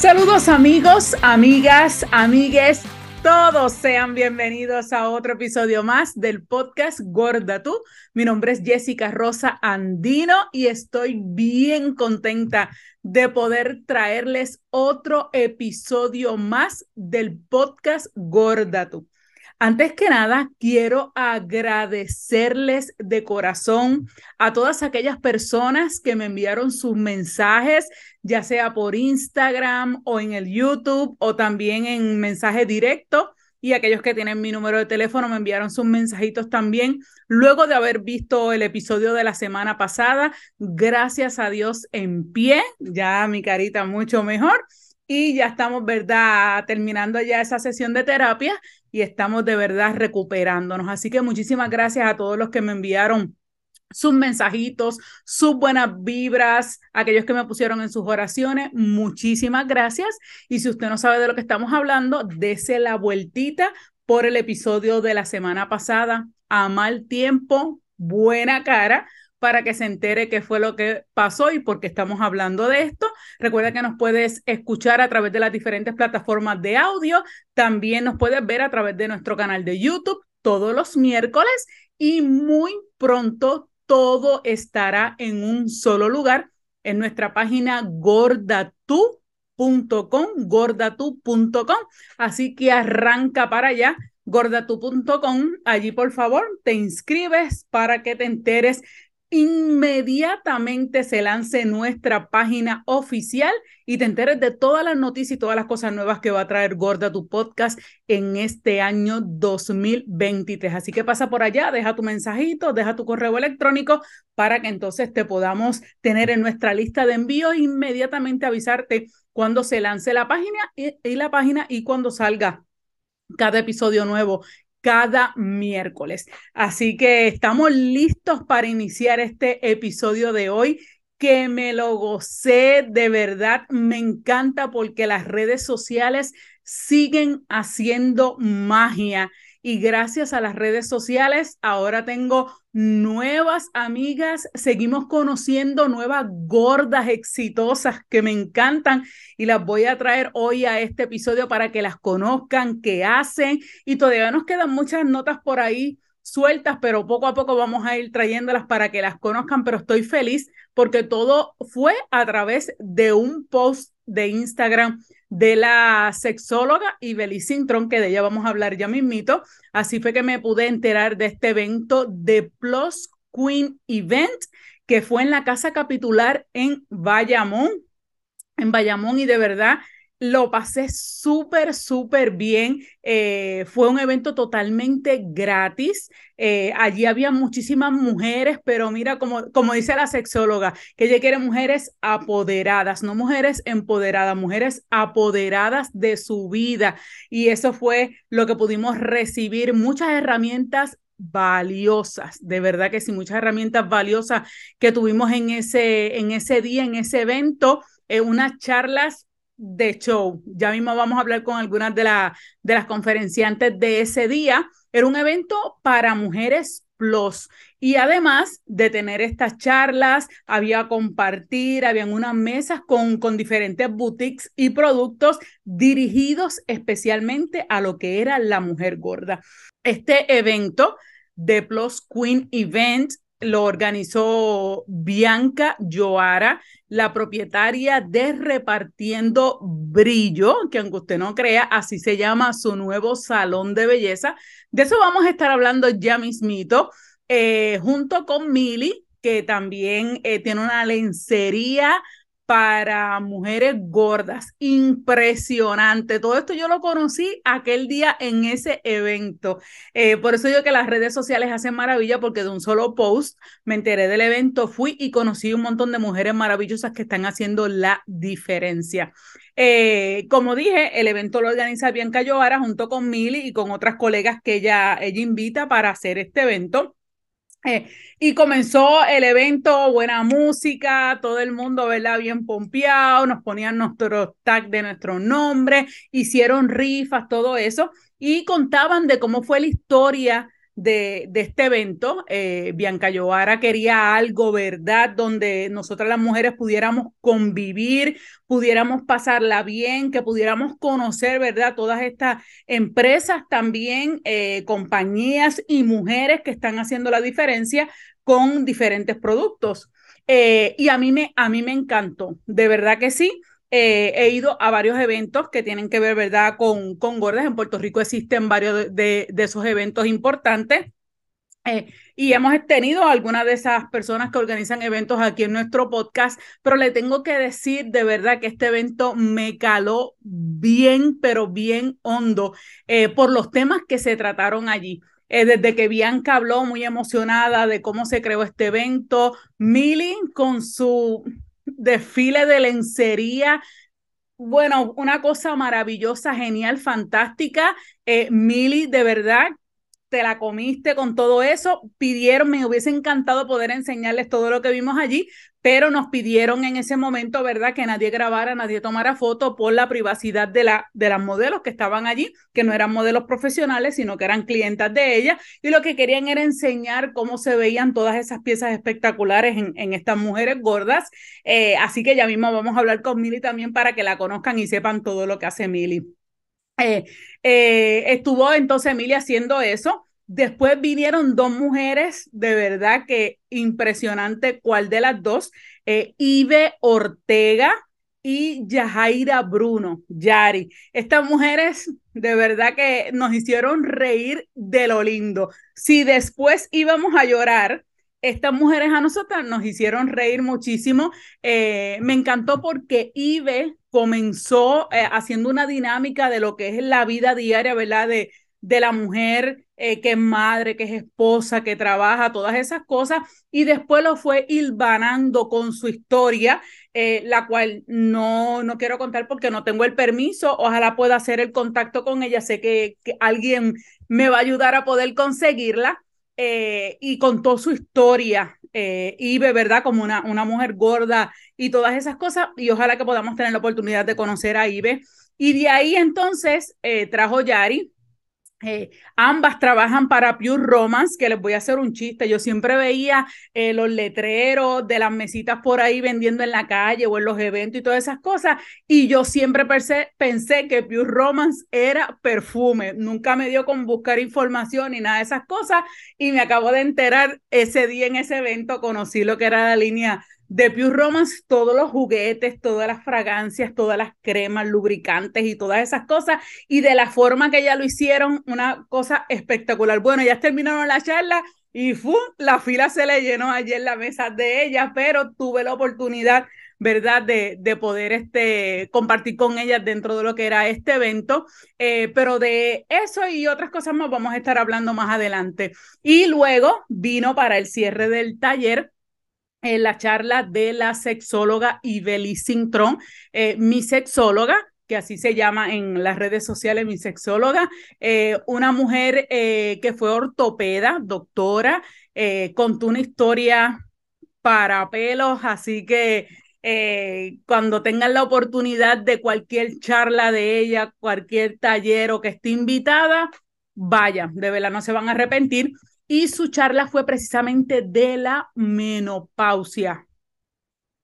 Saludos amigos, amigas, amigues, todos sean bienvenidos a otro episodio más del podcast Gorda Tú. Mi nombre es Jessica Rosa Andino y estoy bien contenta de poder traerles otro episodio más del podcast Gorda Tú. Antes que nada, quiero agradecerles de corazón a todas aquellas personas que me enviaron sus mensajes, ya sea por Instagram o en el YouTube o también en mensaje directo. Y aquellos que tienen mi número de teléfono me enviaron sus mensajitos también. Luego de haber visto el episodio de la semana pasada, gracias a Dios en pie, ya mi carita mucho mejor y ya estamos, ¿verdad? Terminando ya esa sesión de terapia y estamos de verdad recuperándonos. Así que muchísimas gracias a todos los que me enviaron sus mensajitos, sus buenas vibras, aquellos que me pusieron en sus oraciones, muchísimas gracias. Y si usted no sabe de lo que estamos hablando, dese la vueltita por el episodio de la semana pasada, a mal tiempo, buena cara, para que se entere qué fue lo que pasó y por qué estamos hablando de esto. Recuerda que nos puedes escuchar a través de las diferentes plataformas de audio. También nos puedes ver a través de nuestro canal de YouTube todos los miércoles y muy pronto todo estará en un solo lugar en nuestra página gordatu.com, gordatu.com. Así que arranca para allá gordatu.com. Allí, por favor, te inscribes para que te enteres inmediatamente se lance nuestra página oficial y te enteres de todas las noticias y todas las cosas nuevas que va a traer Gorda tu podcast en este año 2023. Así que pasa por allá, deja tu mensajito, deja tu correo electrónico para que entonces te podamos tener en nuestra lista de envío e inmediatamente avisarte cuando se lance la página y, y la página y cuando salga cada episodio nuevo cada miércoles. Así que estamos listos para iniciar este episodio de hoy que me lo gocé, de verdad me encanta porque las redes sociales siguen haciendo magia y gracias a las redes sociales ahora tengo nuevas amigas, seguimos conociendo nuevas gordas exitosas que me encantan y las voy a traer hoy a este episodio para que las conozcan, qué hacen. Y todavía nos quedan muchas notas por ahí sueltas, pero poco a poco vamos a ir trayéndolas para que las conozcan, pero estoy feliz porque todo fue a través de un post de Instagram de la sexóloga Ibeli Sintron, que de ella vamos a hablar ya mismito. Así fue que me pude enterar de este evento de Plus Queen Event, que fue en la casa capitular en Bayamón, en Bayamón, y de verdad lo pasé súper, súper bien. Eh, fue un evento totalmente gratis. Eh, allí había muchísimas mujeres, pero mira, como, como dice la sexóloga, que ella quiere mujeres apoderadas, no mujeres empoderadas, mujeres apoderadas de su vida. Y eso fue lo que pudimos recibir, muchas herramientas valiosas, de verdad que sí, muchas herramientas valiosas que tuvimos en ese, en ese día, en ese evento, eh, unas charlas de show. Ya mismo vamos a hablar con algunas de, de las conferenciantes de ese día. Era un evento para mujeres plus. Y además de tener estas charlas, había compartir, habían unas mesas con, con diferentes boutiques y productos dirigidos especialmente a lo que era la mujer gorda. Este evento de Plus Queen Event lo organizó Bianca Joara, la propietaria de Repartiendo Brillo, que aunque usted no crea, así se llama su nuevo salón de belleza. De eso vamos a estar hablando ya mismito, eh, junto con Mili, que también eh, tiene una lencería para mujeres gordas. Impresionante. Todo esto yo lo conocí aquel día en ese evento. Eh, por eso yo que las redes sociales hacen maravilla porque de un solo post me enteré del evento, fui y conocí un montón de mujeres maravillosas que están haciendo la diferencia. Eh, como dije, el evento lo organiza Bianca Llovara junto con Mili y con otras colegas que ella, ella invita para hacer este evento. Eh, y comenzó el evento, buena música, todo el mundo, ¿verdad? Bien pompeado, nos ponían nuestro tag de nuestro nombre, hicieron rifas, todo eso, y contaban de cómo fue la historia de, este evento. Eh, Bianca Yoara quería algo, ¿verdad? Donde nosotras las mujeres pudiéramos convivir, pudiéramos pasarla bien, que pudiéramos conocer, ¿verdad? Todas estas empresas también, eh, compañías y mujeres que están haciendo la diferencia con diferentes productos. Eh, y a mí, me, a mí me encantó, de verdad que sí. Eh, he ido a varios eventos que tienen que ver, ¿verdad?, con, con gordas. En Puerto Rico existen varios de, esos eventos importantes. Eh, y hemos tenido algunas de esas personas que organizan eventos aquí en nuestro podcast, pero le tengo que decir de verdad que este evento me caló bien, pero bien hondo eh, por los temas que se trataron allí. desde que Bianca habló muy emocionada de cómo se creó este evento, Milly con su desfile de lencería. Bueno, una cosa maravillosa, genial, fantástica. Eh, Mili, de verdad, te la comiste con todo eso. Pidieron, me hubiese encantado poder enseñarles todo lo que vimos allí, pero nos pidieron en ese momento, ¿verdad?, que nadie grabara, nadie tomara foto por la privacidad de, la, de las modelos que estaban allí, que no eran modelos profesionales, sino que eran clientas de ella, y lo que querían era enseñar cómo se veían todas esas piezas espectaculares en, en estas mujeres gordas. Eh, así que ya mismo vamos a hablar con Mili también para que la conozcan y sepan todo lo que hace Mili. Eh, eh, estuvo entonces Emilia haciendo eso. Después vinieron dos mujeres, de verdad que impresionante cuál de las dos, eh, Ive Ortega y Yajaira Bruno, Yari. Estas mujeres de verdad que nos hicieron reír de lo lindo. Si después íbamos a llorar, estas mujeres a nosotras nos hicieron reír muchísimo. Eh, me encantó porque Ive comenzó eh, haciendo una dinámica de lo que es la vida diaria, ¿verdad? De, de la mujer eh, que es madre, que es esposa, que trabaja, todas esas cosas, y después lo fue hilvanando con su historia, la cual no, no quiero contar porque no tengo el permiso, ojalá pueda hacer el contacto con ella, sé que, que alguien me va a ayudar a poder conseguirla, eh, y contó su historia, eh, Ibe, ¿verdad? Como una, una mujer gorda y todas esas cosas, y ojalá que podamos tener la oportunidad de conocer a Ibe. Y de ahí entonces eh, trajo Yari, eh, ambas trabajan para Pure Romance, que les voy a hacer un chiste. Yo siempre veía eh, los letreros de las mesitas por ahí vendiendo en la calle o en los eventos y todas esas cosas. Y yo siempre pensé, pensé que Pure Romance era perfume. Nunca me dio con buscar información ni nada de esas cosas. Y me acabo de enterar ese día en ese evento, conocí lo que era la línea de Pure Romance, todos los juguetes, todas las fragancias, todas las cremas, lubricantes y todas esas cosas, y de la forma que ya lo hicieron, una cosa espectacular. Bueno, ya terminaron la charla y ¡fum! la fila se le llenó en la mesa de ella, pero tuve la oportunidad, ¿verdad?, de, de poder este, compartir con ellas dentro de lo que era este evento, eh, pero de eso y otras cosas más vamos a estar hablando más adelante. Y luego vino para el cierre del taller en la charla de la sexóloga Ibeli Cintrón, eh, mi sexóloga, que así se llama en las redes sociales, mi sexóloga, eh, una mujer eh, que fue ortopeda, doctora, contó una historia para pelos, así que cuando tengan la oportunidad de cualquier charla de ella, cualquier taller o que esté invitada, vaya, de verdad no se van a arrepentir y su charla fue precisamente de la menopausia.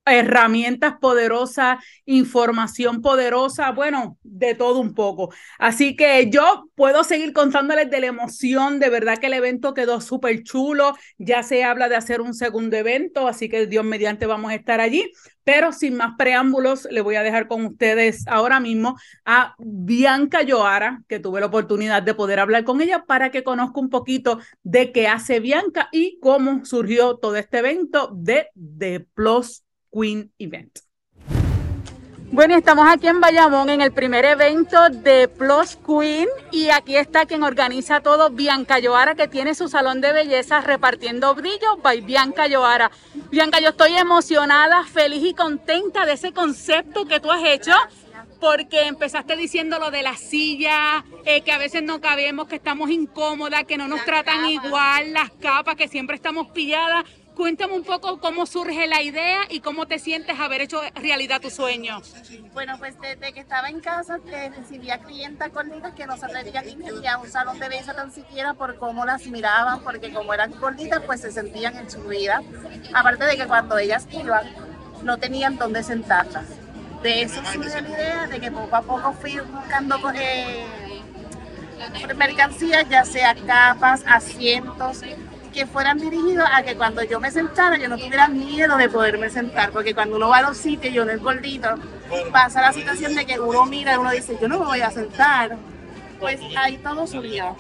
Herramientas poderosas, información poderosa, bueno, de todo un poco. Así que yo puedo seguir contándoles de la emoción, de verdad que el evento quedó súper chulo, ya se habla de hacer un segundo evento, así que Dios mediante vamos a estar allí. Pero sin más preámbulos, le voy a dejar con ustedes ahora mismo a Bianca Yoara, que tuve la oportunidad de poder hablar con ella para que conozca un poquito de qué hace Bianca y cómo surgió todo este evento de The Plus Queen Event. Bueno, estamos aquí en Bayamón en el primer evento de Plus Queen y aquí está quien organiza todo, Bianca Yoara, que tiene su salón de belleza repartiendo brillo by Bianca Yoara. Bianca, yo estoy emocionada, feliz y contenta de ese concepto que tú has hecho porque empezaste diciendo lo de la silla, eh, que a veces no cabemos, que estamos incómodas, que no nos tratan igual, las capas, que siempre estamos pilladas Cuéntame un poco cómo surge la idea y cómo te sientes haber hecho realidad tu sueño. Bueno, pues desde que estaba en casa eh, recibía clientas gorditas que no se atrevían ni a un salón de belleza tan siquiera por cómo las miraban, porque como eran gorditas, pues se sentían en su vida. Aparte de que cuando ellas iban, no tenían dónde sentarlas. De eso surgió la idea de que poco a poco fui buscando eh, mercancías, ya sea capas, asientos, que fueran dirigidos a que cuando yo me sentara yo no tuviera miedo de poderme sentar, porque cuando uno va a los sitios y uno es gordito, pasa la situación de que uno mira y uno dice, yo no me voy a sentar. Pues ahí todo surgió.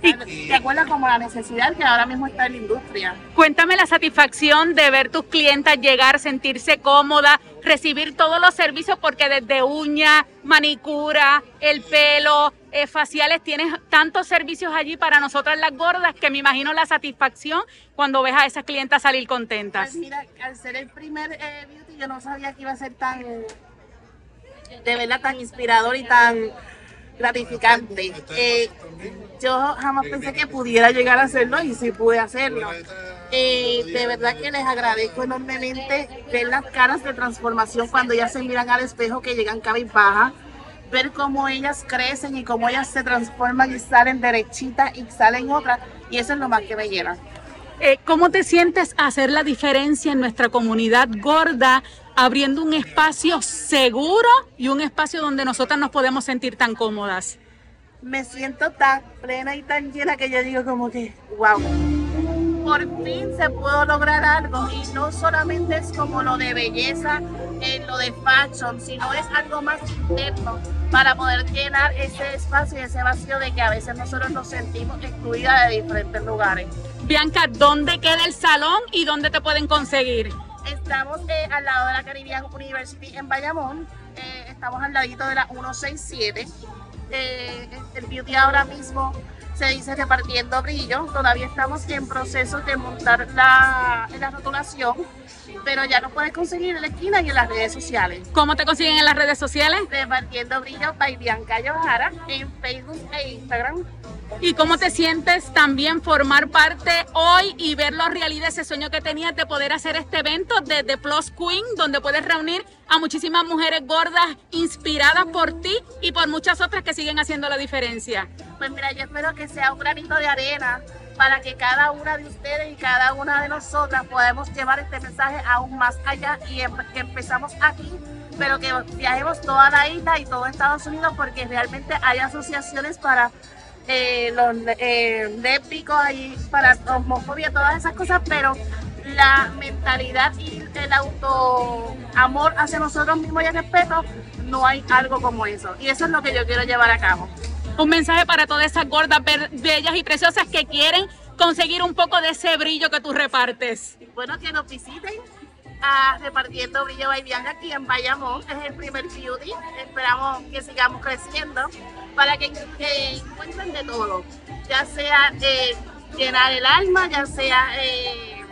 ¿Te acuerdas como la necesidad que ahora mismo está en la industria? Cuéntame la satisfacción de ver tus clientas llegar, sentirse cómoda, recibir todos los servicios, porque desde uña, manicura, el pelo, eh, faciales, tienes tantos servicios allí para nosotras las gordas que me imagino la satisfacción cuando ves a esas clientas salir contentas. Pues mira, al ser el primer eh, beauty yo no sabía que iba a ser tan, de verdad, tan inspirador y tan gratificante. Eh, yo jamás pensé que pudiera llegar a hacerlo y sí pude hacerlo. Eh, de verdad que les agradezco enormemente ver las caras de transformación cuando ellas se miran al espejo que llegan cabizbaja, ver cómo ellas crecen y cómo ellas se transforman y salen derechitas y salen otras y eso es lo más que me llena. Eh, ¿Cómo te sientes hacer la diferencia en nuestra comunidad gorda, abriendo un espacio seguro y un espacio donde nosotras nos podemos sentir tan cómodas? Me siento tan plena y tan llena que yo digo como que, wow, por fin se pudo lograr algo y no solamente es como lo de belleza, en lo de fashion, sino es algo más interno para poder llenar ese espacio y ese vacío de que a veces nosotros nos sentimos excluidas de diferentes lugares. Bianca, ¿dónde queda el salón y dónde te pueden conseguir? Estamos eh, al lado de la Caribbean University en Bayamón. Eh, estamos al ladito de la 167. Eh, el beauty ahora mismo se dice repartiendo brillo. Todavía estamos en proceso de montar la, la rotulación, pero ya lo puedes conseguir en la esquina y en las redes sociales. ¿Cómo te consiguen en las redes sociales? Repartiendo brillo by Bianca Yohara en Facebook e Instagram. ¿Y cómo te sientes también formar parte hoy y verlo realidad, ese sueño que tenías de poder hacer este evento de The Plus Queen, donde puedes reunir a muchísimas mujeres gordas inspiradas por ti y por muchas otras que siguen haciendo la diferencia? Pues mira, yo espero que sea un granito de arena para que cada una de ustedes y cada una de nosotras podamos llevar este mensaje aún más allá y em, que empezamos aquí pero que viajemos toda la isla y todo Estados Unidos porque realmente hay asociaciones para eh, los eh, lésbicos y para homofobia, todas esas cosas, pero la mentalidad y el auto amor hacia nosotros mismos y el respeto, no hay algo como eso. Y eso es lo que yo quiero llevar a cabo. Un mensaje para todas esas gordas bellas y preciosas que quieren conseguir un poco de ese brillo que tú repartes. Bueno, que nos visiten Repartiendo Brillo Bianca aquí en Bayamón. Es el primer beauty. Esperamos que sigamos creciendo para que, encuentren de todo, ya sea eh, llenar el alma, ya sea eh,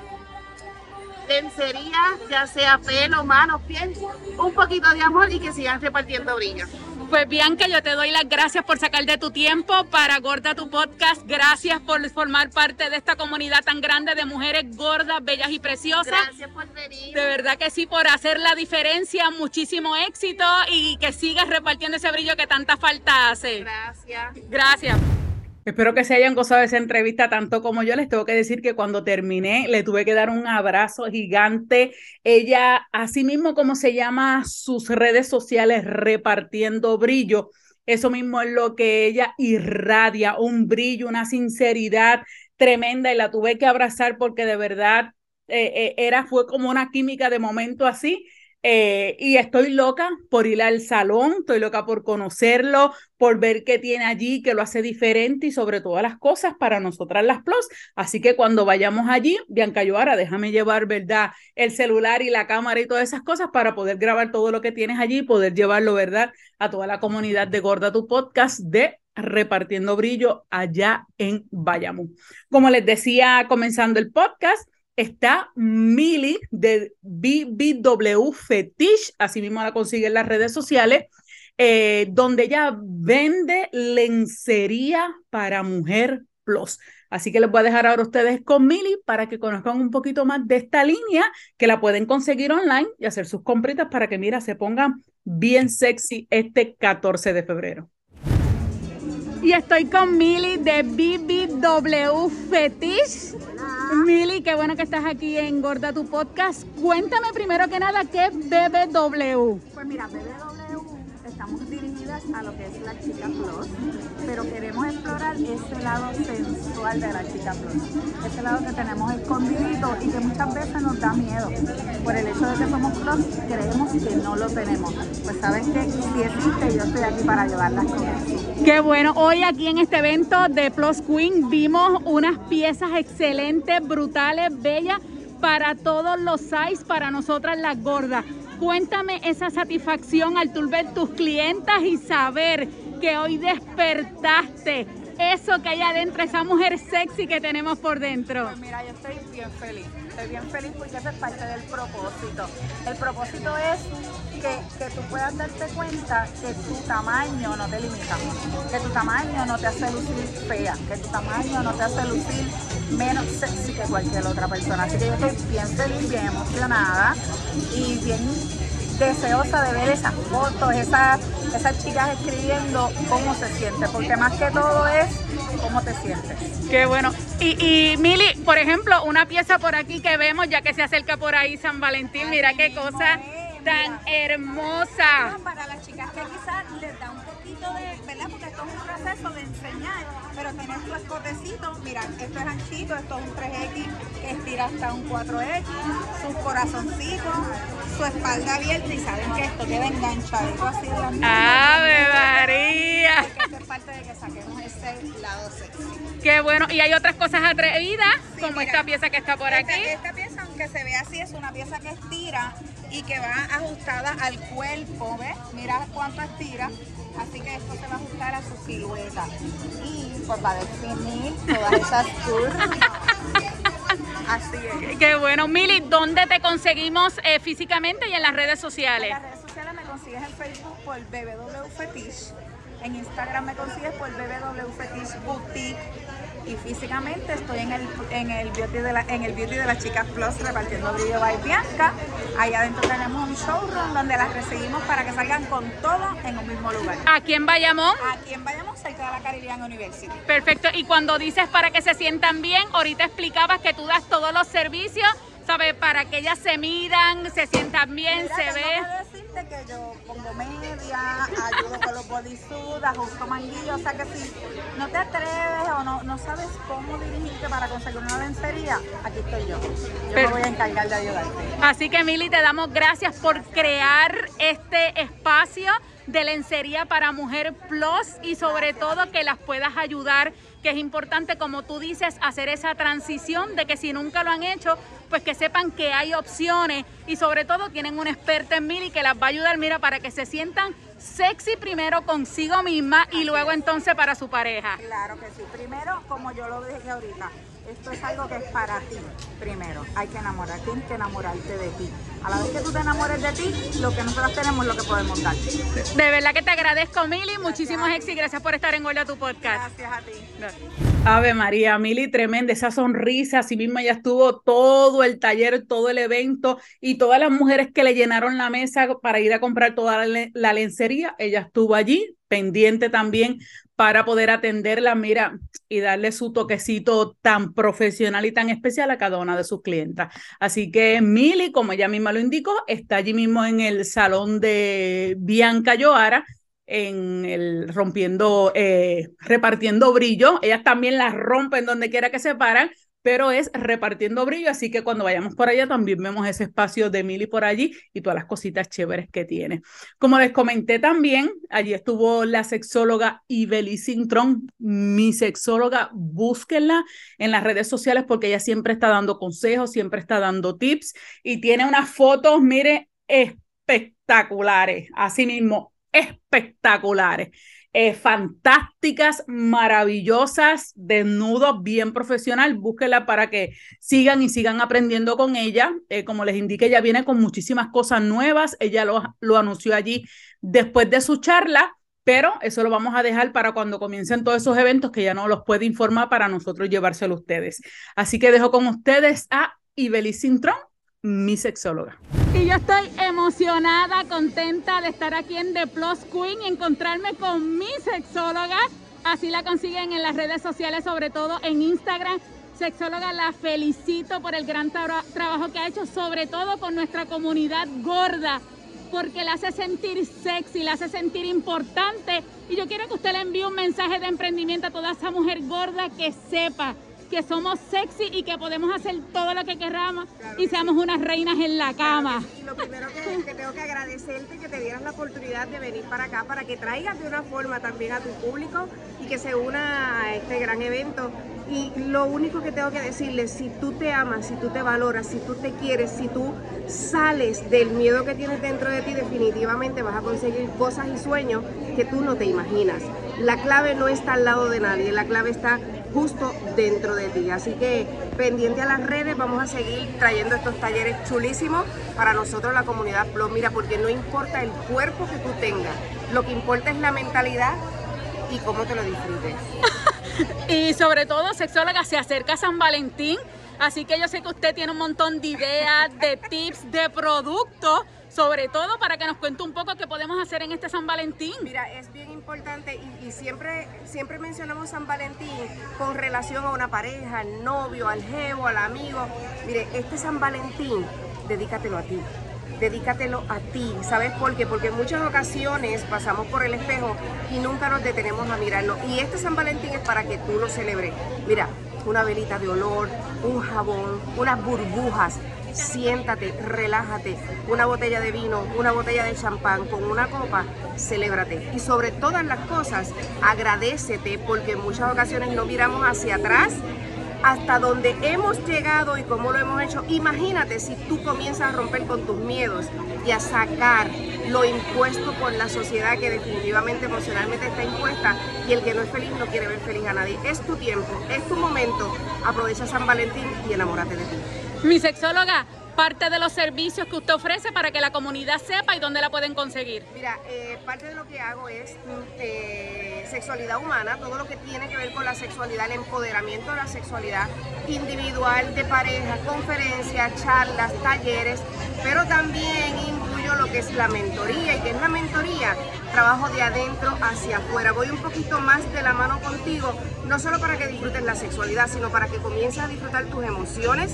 lencería, ya sea pelo, manos, piel, un poquito de amor y que sigan repartiendo brillo. Pues Bianca, yo te doy las gracias por sacar de tu tiempo para Gorda tu podcast. Gracias por formar parte de esta comunidad tan grande de mujeres gordas, bellas y preciosas. Gracias por venir. De verdad que sí, por hacer la diferencia. Muchísimo éxito y que sigas repartiendo ese brillo que tanta falta hace. Gracias. Gracias. Espero que se hayan gozado de esa entrevista tanto como yo. Les tengo que decir que cuando terminé le tuve que dar un abrazo gigante. Ella, así mismo como se llama sus redes sociales, repartiendo brillo. Eso mismo es lo que ella irradia, un brillo, una sinceridad tremenda y la tuve que abrazar porque de verdad eh, eh, era, fue como una química de momento así eh, y estoy loca por ir al salón, estoy loca por conocerlo, por ver qué tiene allí, que lo hace diferente y sobre todas las cosas para nosotras las plus. Así que cuando vayamos allí, Bianca Yoara, déjame llevar, ¿verdad? El celular y la cámara y todas esas cosas para poder grabar todo lo que tienes allí y poder llevarlo, ¿verdad? A toda la comunidad de Gorda Tu Podcast de Repartiendo Brillo allá en Bayamón. Como les decía comenzando el podcast, está Mili de BBW Fetish, así mismo la consigue en las redes sociales, eh, donde ella vende lencería para mujer plus. Así que les voy a dejar ahora ustedes con Mili para que conozcan un poquito más de esta línea que la pueden conseguir online y hacer sus compritas para que, mira, se pongan bien sexy este 14 de febrero. Y estoy con Mili de BBW Fetish. Mili, qué bueno que estás aquí en Gorda tu Podcast. Cuéntame primero que nada, ¿qué es BBW? Pues mira, BBW estamos dirigidas a lo que es la chica plus, pero queremos explorar ese lado sensual de la chica plus, ese lado que tenemos escondidito y que muchas veces nos da miedo. Por el hecho de que somos plus, creemos que no lo tenemos. Pues saben que si existe, yo estoy aquí para ayudarlas con. Qué bueno, hoy aquí en este evento de Plus Queen vimos unas piezas excelentes, brutales, bellas para todos los size, para nosotras las gordas. Cuéntame esa satisfacción al tú ver tus clientas y saber que hoy despertaste eso que hay adentro, esa mujer sexy que tenemos por dentro. Pues mira, yo estoy bien feliz, estoy bien feliz porque es parte del propósito. El propósito es que, que tú puedas darte cuenta que tu tamaño no te limita, que tu tamaño no te hace lucir fea, que tu tamaño no te hace lucir menos sexy que cualquier otra persona. Así que yo estoy bien feliz, bien emocionada y bien deseosa de ver esas fotos, esas, esas chicas escribiendo cómo se siente, porque más que todo es cómo te sientes. Qué bueno. Y, y Mili, por ejemplo, una pieza por aquí que vemos, ya que se acerca por ahí San Valentín, mira qué cosa tan hermosa. Para las chicas que quizás les da un poquito de, ¿verdad? Porque esto es un proceso de enseñar, pero tienes tu escotecito, mira, esto es anchito, esto es un 3X que estira hasta un 4X, sus corazoncitos, su espalda abierta y saben que esto queda enganchadito así de la ¡Ave María! Esto es parte de que saquemos ese lado sexy. Qué bueno. Y hay otras cosas atrevidas, Sí, como mira, esta pieza que está por esta, aquí. Esta pieza, aunque se ve así, es una pieza que estira y que va ajustada al cuerpo, ¿ves? Mira cuánto estira. Así que esto se va a ajustar a su silueta. Y pues va a definir todas esas curvas. Así es. Qué bueno. Mili, ¿dónde te conseguimos eh, físicamente y en las redes En sociales? las redes consigues en Facebook por BBW Fetish. En Instagram me consigues por BBW Fetish Boutique. Y físicamente estoy en el, en el beauty de la, en el beauty de las chicas Plus repartiendo brillo by Bianca. Allá adentro tenemos un showroom donde las recibimos para que salgan con todo en un mismo lugar. Aquí en Bayamón. Aquí en Bayamón, cerca de la Caribbean University. Perfecto. Y cuando dices para que se sientan bien, ahorita explicabas que tú das todos los servicios, ¿sabes? Para que ellas se midan, se sientan bien, Mira, se tengo ve. que decirte que yo pongo media, ayudo con los bodysuits, ajusto manguillos, o sea que si no te atreves o no, no sabes cómo dirigirte para conseguir una lencería, aquí estoy yo. Yo Pero- me voy a encargar de ayudarte. Así que Mili, te damos gracias por crear este espacio de lencería para mujer plus y sobre todo que las puedas ayudar, que es importante, como tú dices, hacer esa transición de que si nunca lo han hecho, pues que sepan que hay opciones y sobre todo tienen una experta en Mili que las va a ayudar, mira, para que se sientan sexy primero consigo misma y luego entonces para su pareja. Claro que sí. Primero, como yo lo dije ahorita, esto es algo que es para ti. Primero, hay que enamorar, tienes que enamorarte de ti. A la vez que tú te enamores de ti, lo que nosotros tenemos es lo que podemos dar. De verdad que te agradezco, Mili. Muchísimos éxitos y gracias por estar en Gorda tu podcast. Gracias a ti. Ave María, Mili, tremenda esa sonrisa, así misma ya estuvo todo el taller, todo el evento y todas las mujeres que le llenaron la mesa para ir a comprar toda la lencería, ella estuvo allí, pendiente también para poder atenderla, mira, y darle su toquecito tan profesional y tan especial a cada una de sus clientas. Así que Mili, como ella misma lo indicó, está allí mismo en el salón de Bianca Yoara en el rompiendo, eh, repartiendo brillo. Ellas también las rompen donde quiera que se paran, pero es repartiendo brillo. Así que cuando vayamos por allá también vemos ese espacio de Mili por allí y todas las cositas chéveres que tiene. Como les comenté también, allí estuvo la sexóloga Ibeli Cintrón, mi sexóloga, búsquenla en las redes sociales porque ella siempre está dando consejos, siempre está dando tips y tiene unas fotos, mire, espectaculares, así mismo, espectaculares, eh, fantásticas, maravillosas, desnudos, bien profesional. Búsquela para que sigan y sigan aprendiendo con ella. Eh, como les indiqué, ella viene con muchísimas cosas nuevas. Ella lo, anunció allí después de su charla. pero eso lo vamos a dejar para cuando comiencen todos esos eventos que ya no los puede informar para nosotros llevárselo a ustedes. Así que dejo con ustedes a Ibeli Cintrón, mi sexóloga. Y yo estoy emocionada, contenta de estar aquí en The Plus Queen y encontrarme con mi sexóloga. Así la consiguen en las redes sociales, sobre todo en Instagram. Sexóloga, la felicito por el gran trabajo que ha hecho, sobre todo con nuestra comunidad gorda porque la hace sentir sexy, la hace sentir importante. Y yo quiero que usted le envíe un mensaje de emprendimiento a toda esa mujer gorda que sepa que somos sexy y que podemos hacer todo lo que queramos y seamos unas reinas en la cama. y lo primero que, tengo que agradecerte que te dieras la oportunidad de venir para acá, para que traigas de una forma también a tu público y que se una a este gran evento. Y lo único que tengo que decirles, si tú te amas, si tú te valoras, si tú te quieres, si tú sales del miedo que tienes dentro de ti, definitivamente vas a conseguir cosas y sueños que tú no te imaginas. La clave no está al lado de nadie, la clave está justo dentro de ti. Así que pendiente a las redes, vamos a seguir trayendo estos talleres chulísimos para nosotros la comunidad Plus. Mira, porque no importa el cuerpo que tú tengas, lo que importa es la mentalidad y cómo te lo disfrutes. y sobre todo, sexóloga, se acerca San Valentín, así que yo sé que usted tiene un montón de ideas, de tips, de productos sobre todo para que nos cuente un poco qué podemos hacer en este San Valentín. Mira, es bien importante y, siempre, siempre mencionamos San Valentín con relación a una pareja, al novio, al jevo, al amigo. Mire, este San Valentín, dedícatelo a ti dedícatelo a ti. ¿Sabes por qué? Porque en muchas ocasiones pasamos por el espejo y nunca nos detenemos a mirarlo. Y este San Valentín es para que tú lo celebres. Mira, una velita de olor, un jabón, unas burbujas, siéntate, relájate, una botella de vino, una botella de champán con una copa, celébrate. Y sobre todas las cosas, agradecete porque en muchas ocasiones no miramos hacia atrás hasta donde hemos llegado y cómo lo hemos hecho. Imagínate si tú comienzas a romper con tus miedos y a sacar lo impuesto por la sociedad que definitivamente emocionalmente está impuesta y el que no es feliz no quiere ver feliz a nadie. Es tu tiempo, es tu momento. Aprovecha San Valentín y enamórate de ti. Mi sexóloga, parte de los servicios que usted ofrece para que la comunidad sepa y dónde la pueden conseguir? Mira, eh, parte de lo que hago es eh, sexualidad humana, todo lo que tiene que ver con la sexualidad, el empoderamiento de la sexualidad individual, de pareja, conferencias, charlas, talleres, pero también incluyo lo que es la mentoría. ¿Y qué es la mentoría? Trabajo de adentro hacia afuera. Voy un poquito más de la mano contigo, no solo para que disfrutes la sexualidad, sino para que comiences a disfrutar tus emociones,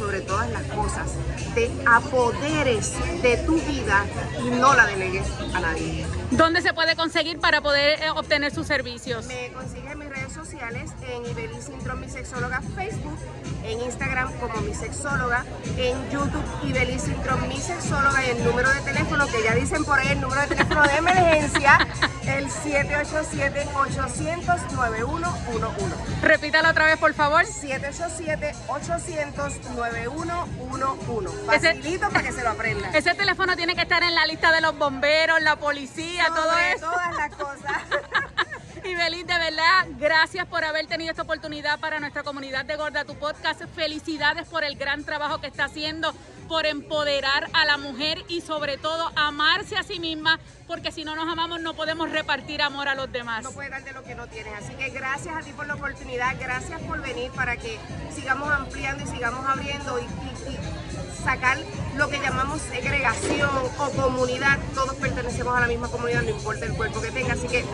sobre todas las cosas, te apoderes de tu vida y no la delegues a nadie. ¿Dónde se puede conseguir para poder eh, obtener sus servicios? Me consigues en mis redes sociales, en Ibeli Sintron, mi sexóloga Facebook, en Instagram como mi sexóloga, en YouTube Ibeli Sintron, mi sexóloga y el número de teléfono que ya dicen por ahí, el número de teléfono de emergencia, el 787-800-9111. Repítalo otra vez, por favor. 787-800-9111. Facilito para que se lo aprenda. Ese teléfono tiene que estar en la lista de los bomberos, la policía, todo, eso. Todas las cosas. Y Belis, de verdad, gracias por haber tenido esta oportunidad para nuestra comunidad de Gorda Tu Podcast. Felicidades por el gran trabajo que está haciendo, por empoderar a la mujer y sobre todo amarse a sí misma, porque si no nos amamos no podemos repartir amor a los demás. No puedes dar de lo que no tienes. Así que gracias a ti por la oportunidad, gracias por venir para que sigamos ampliando y sigamos abriendo y, y sacar lo que llamamos segregación o comunidad. Todos pertenecemos a la misma comunidad, no importa el cuerpo que tenga. Así que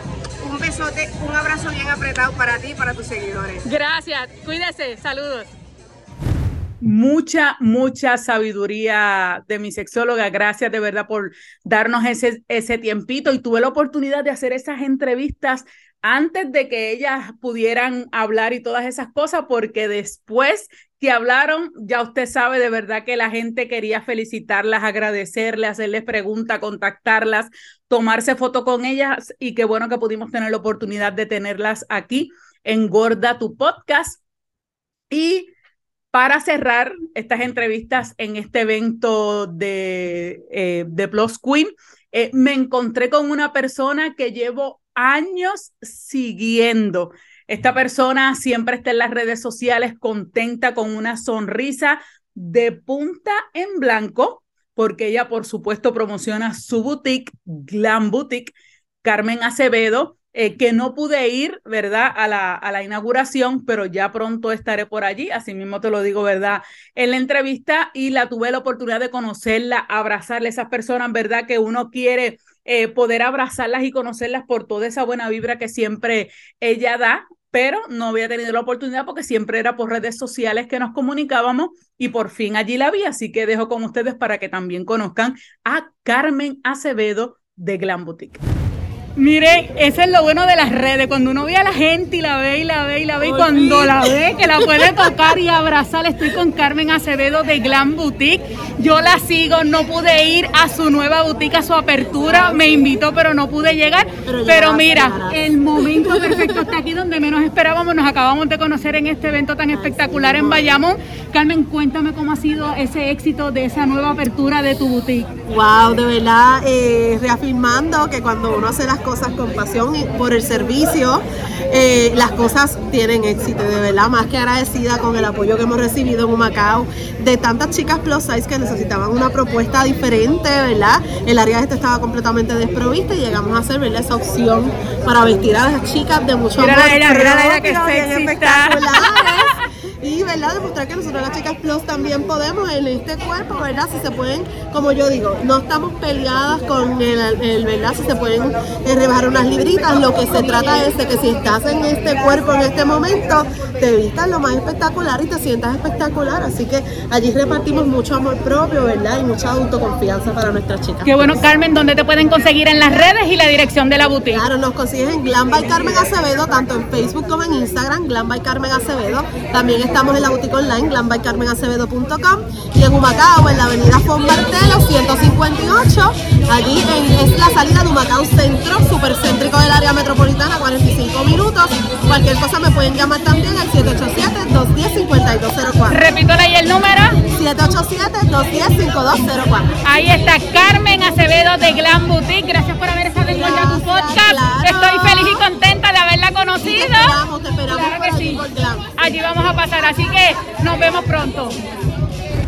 un besote, un abrazo bien apretado para ti y para tus seguidores. Gracias, cuídese, saludos. Mucha, mucha sabiduría de mi sexóloga. Gracias de verdad por darnos ese, ese tiempito y tuve la oportunidad de hacer esas entrevistas antes de que ellas pudieran hablar y todas esas cosas, porque después que hablaron, ya usted sabe de verdad que la gente quería felicitarlas, agradecerles, hacerles preguntas, contactarlas, tomarse foto con ellas y qué bueno que pudimos tener la oportunidad de tenerlas aquí en Gorda tu podcast. Y para cerrar estas entrevistas en este evento de, eh, de Plus Queen, eh, me encontré con una persona que llevo años siguiendo. Esta persona siempre está en las redes sociales contenta con una sonrisa de punta en blanco, porque ella, por supuesto, promociona su boutique, Glam Boutique, Carmen Acevedo, eh, que no pude ir, ¿verdad?, a la, a la inauguración, pero ya pronto estaré por allí, así mismo te lo digo, ¿verdad?, en la entrevista y la tuve la oportunidad de conocerla, abrazarle a esas personas, ¿verdad?, que uno quiere eh, poder abrazarlas y conocerlas por toda esa buena vibra que siempre ella da, pero no había tenido la oportunidad porque siempre era por redes sociales que nos comunicábamos y por fin allí la vi, así que dejo con ustedes para que también conozcan a Carmen Acevedo de Glam Boutique. Miren, eso es lo bueno de las redes, cuando uno ve a la gente y la ve y la ve y la ve, y cuando la ve, que la puede tocar y abrazar, estoy con Carmen Acevedo de Glam Boutique. Yo la sigo, no pude ir a su nueva boutique, a su apertura, me invitó, pero no pude llegar. Pero, mira, el momento perfecto está aquí donde menos esperábamos, nos acabamos de conocer en este evento tan espectacular en Bayamón. Carmen, cuéntame cómo ha sido ese éxito de esa nueva apertura de tu boutique. Wow, de verdad, eh, reafirmando que cuando uno hace las cosas con pasión y por el servicio, eh, las cosas tienen éxito. De verdad, más que agradecida con el apoyo que hemos recibido en Humacao de tantas chicas plus size que necesitaban una propuesta diferente, ¿verdad? El área este estaba completamente desprovista y llegamos a hacer esa opción para vestir a las chicas de mucho Mira amor. ella, mira ella que propio, bien sexy está. Y, ¿verdad? Demostrar que nosotros las chicas plus también podemos en este cuerpo, ¿verdad? Si se pueden, como yo digo, no estamos peleadas con el, el, ¿verdad? Si se pueden eh, rebajar unas libritas, lo que se trata es de que si estás en este cuerpo en este momento, te vistas lo más espectacular y te sientas espectacular. Así que allí repartimos mucho amor propio, ¿verdad? Y mucha autoconfianza para nuestras chicas. Qué bueno, Carmen, ¿dónde te pueden conseguir en las redes y la dirección de la boutique? Claro, nos consigues en Glam by Carmen Acevedo, tanto en Facebook como en Instagram, Glam by Carmen Acevedo. También estamos en la boutique online, glambycarmenacevedo.com y en Humacao, en la avenida Fon Martelo, 158. Allí en- es la salida de Humacao Centro, súper céntrico del área metropolitana, 45 minutos. Cualquier cosa me pueden llamar también al 787-210-5204. Repítole ahí el número. 787-210-5204. Ahí está Carmen Acevedo de Glam Boutique. Gracias por haber estado en tu podcast. claro. Estoy feliz y contenta de haberla Te conocido. esperamos, te esperamos Claro que aquí sí. Allí vamos a pasar, así que nos vemos pronto.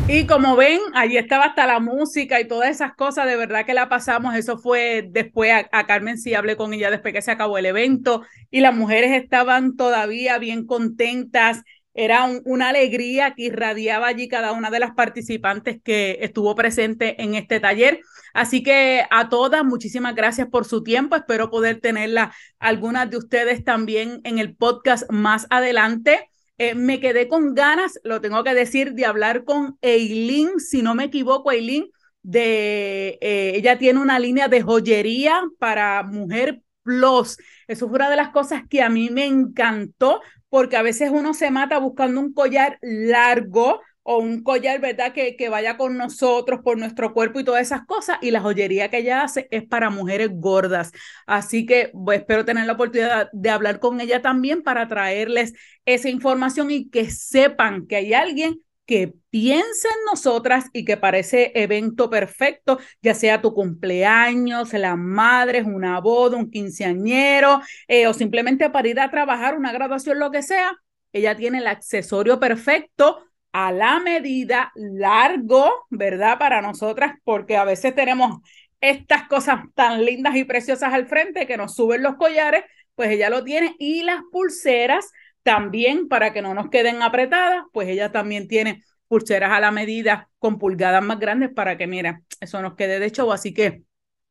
Y como ven, allí estaba hasta la música y todas esas cosas, de verdad que la pasamos. Eso fue después a, a Carmen, sí hablé con ella después que se acabó el evento y las mujeres estaban todavía bien contentas. Era un- una alegría que irradiaba allí cada una de las participantes que estuvo presente en este taller. Así que a todas, muchísimas gracias por su tiempo. Espero poder tenerla algunas de ustedes también en el podcast más adelante. Eh, me quedé con ganas, lo tengo que decir, de hablar con Eileen, si no me equivoco, Eileen, de eh, ella tiene una línea de joyería para mujer plus. Eso fue una de las cosas que a mí me encantó, porque a veces uno se mata buscando un collar largo o un collar, ¿verdad? Que, que vaya con nosotros por nuestro cuerpo y todas esas cosas. Y la joyería que ella hace es para mujeres gordas. Así que pues, espero tener la oportunidad de hablar con ella también para traerles esa información y que sepan que hay alguien que piense en nosotras y que para ese evento perfecto, ya sea tu cumpleaños, la madre, una boda, un quinceañero, eh, o simplemente para ir a trabajar, una graduación, lo que sea, ella tiene el accesorio perfecto a la medida, largo, ¿verdad? Para nosotras, porque a veces tenemos estas cosas tan lindas y preciosas al frente que nos suben los collares, pues ella lo tiene y las pulseras también para que no nos queden apretadas, pues ella también tiene pulseras a la medida con pulgadas más grandes para que, mira, eso nos quede de show, así que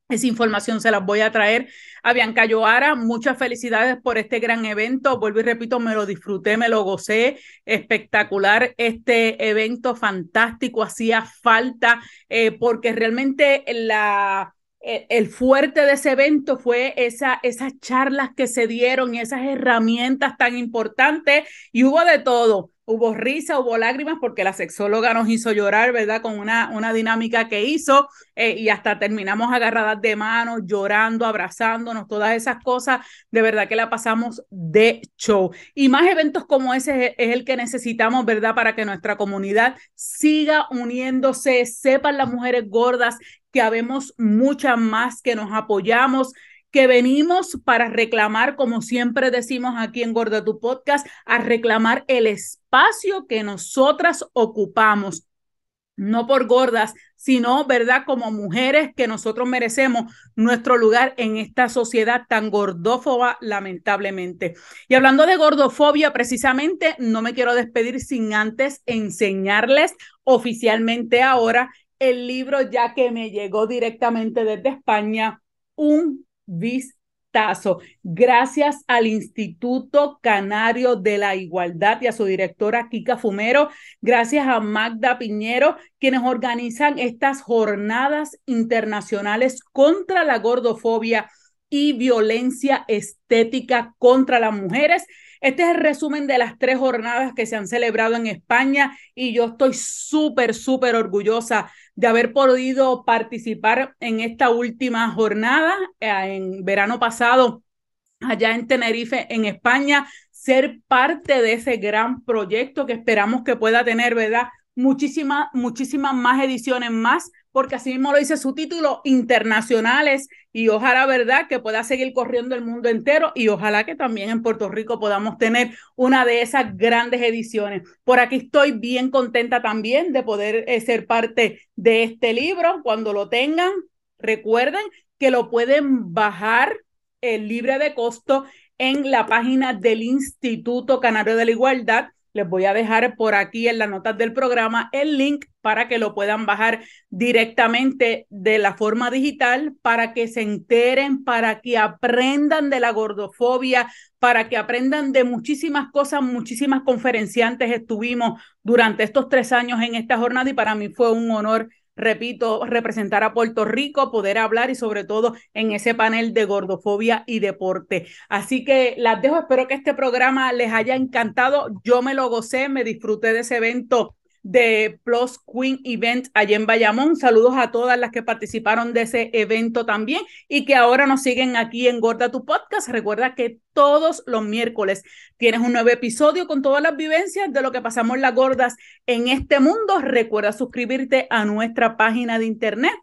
esa información se las voy a traer a Bianca Yoara. Muchas felicidades por este gran evento. Vuelvo y repito, me lo disfruté, me lo gocé. Espectacular este evento, fantástico. Hacía falta eh, porque realmente la, eh, el fuerte de ese evento fue esa, esas charlas que se dieron y esas herramientas tan importantes y hubo de todo. Hubo risa, hubo lágrimas porque la sexóloga nos hizo llorar, ¿verdad? Con una, una dinámica que hizo eh, y hasta terminamos agarradas de manos, llorando, abrazándonos, todas esas cosas. De verdad que la pasamos de show. Y más eventos como ese es, el que necesitamos, ¿verdad? Para que nuestra comunidad siga uniéndose, sepan las mujeres gordas que habemos muchas más que nos apoyamos, que venimos para reclamar, como siempre decimos aquí en Gorda Tu Podcast, a reclamar el espacio que nosotras ocupamos. no por gordas, sino, ¿verdad? Como mujeres que nosotros merecemos nuestro lugar en esta sociedad tan gordófoba, lamentablemente. Y hablando de gordofobia, precisamente, no me quiero despedir sin antes enseñarles oficialmente ahora el libro, ya que me llegó directamente desde España, un bis Gracias al Instituto Canario de la Igualdad y a su directora Kika Fumero, gracias a Magda Piñero, quienes organizan estas jornadas internacionales contra la gordofobia y violencia estética contra las mujeres. Este es el resumen de las tres jornadas que se han celebrado en España y yo estoy súper, súper orgullosa de haber podido participar en esta última jornada eh, en verano pasado allá en Tenerife, en España, ser parte de ese gran proyecto que esperamos que pueda tener, ¿verdad? Muchísimas, muchísimas más ediciones más porque así mismo lo dice su título, internacionales, y ojalá, ¿verdad?, que pueda seguir corriendo el mundo entero y ojalá que también en Puerto Rico podamos tener una de esas grandes ediciones. Por aquí estoy bien contenta también de poder eh, ser parte de este libro. Cuando lo tengan, recuerden que lo pueden bajar eh, libre de costo en la página del Instituto Canario de la Igualdad les voy a dejar por aquí en las notas del programa el link para que lo puedan bajar directamente de la forma digital, para que se enteren, para que aprendan de la gordofobia, para que aprendan de muchísimas cosas, muchísimas conferenciantes estuvimos durante estos tres años en esta jornada y para mí fue un honor repito, representar a Puerto Rico, poder hablar y sobre todo en ese panel de gordofobia y deporte. Así que las dejo, espero que este programa les haya encantado. Yo me lo gocé, me disfruté de ese evento de Plus Queen Event allá en Bayamón. Saludos a todas las que participaron de ese evento también y que ahora nos siguen aquí en Gorda Tu Podcast. Recuerda que todos los miércoles tienes un nuevo episodio con todas las vivencias de lo que pasamos las gordas en este mundo. Recuerda suscribirte a nuestra página de internet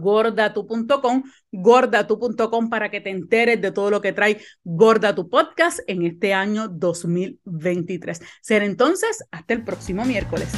gordatu.com, gordatu.com para que te enteres de todo lo que trae Gorda tu podcast en este año 2023. Ser entonces hasta el próximo miércoles.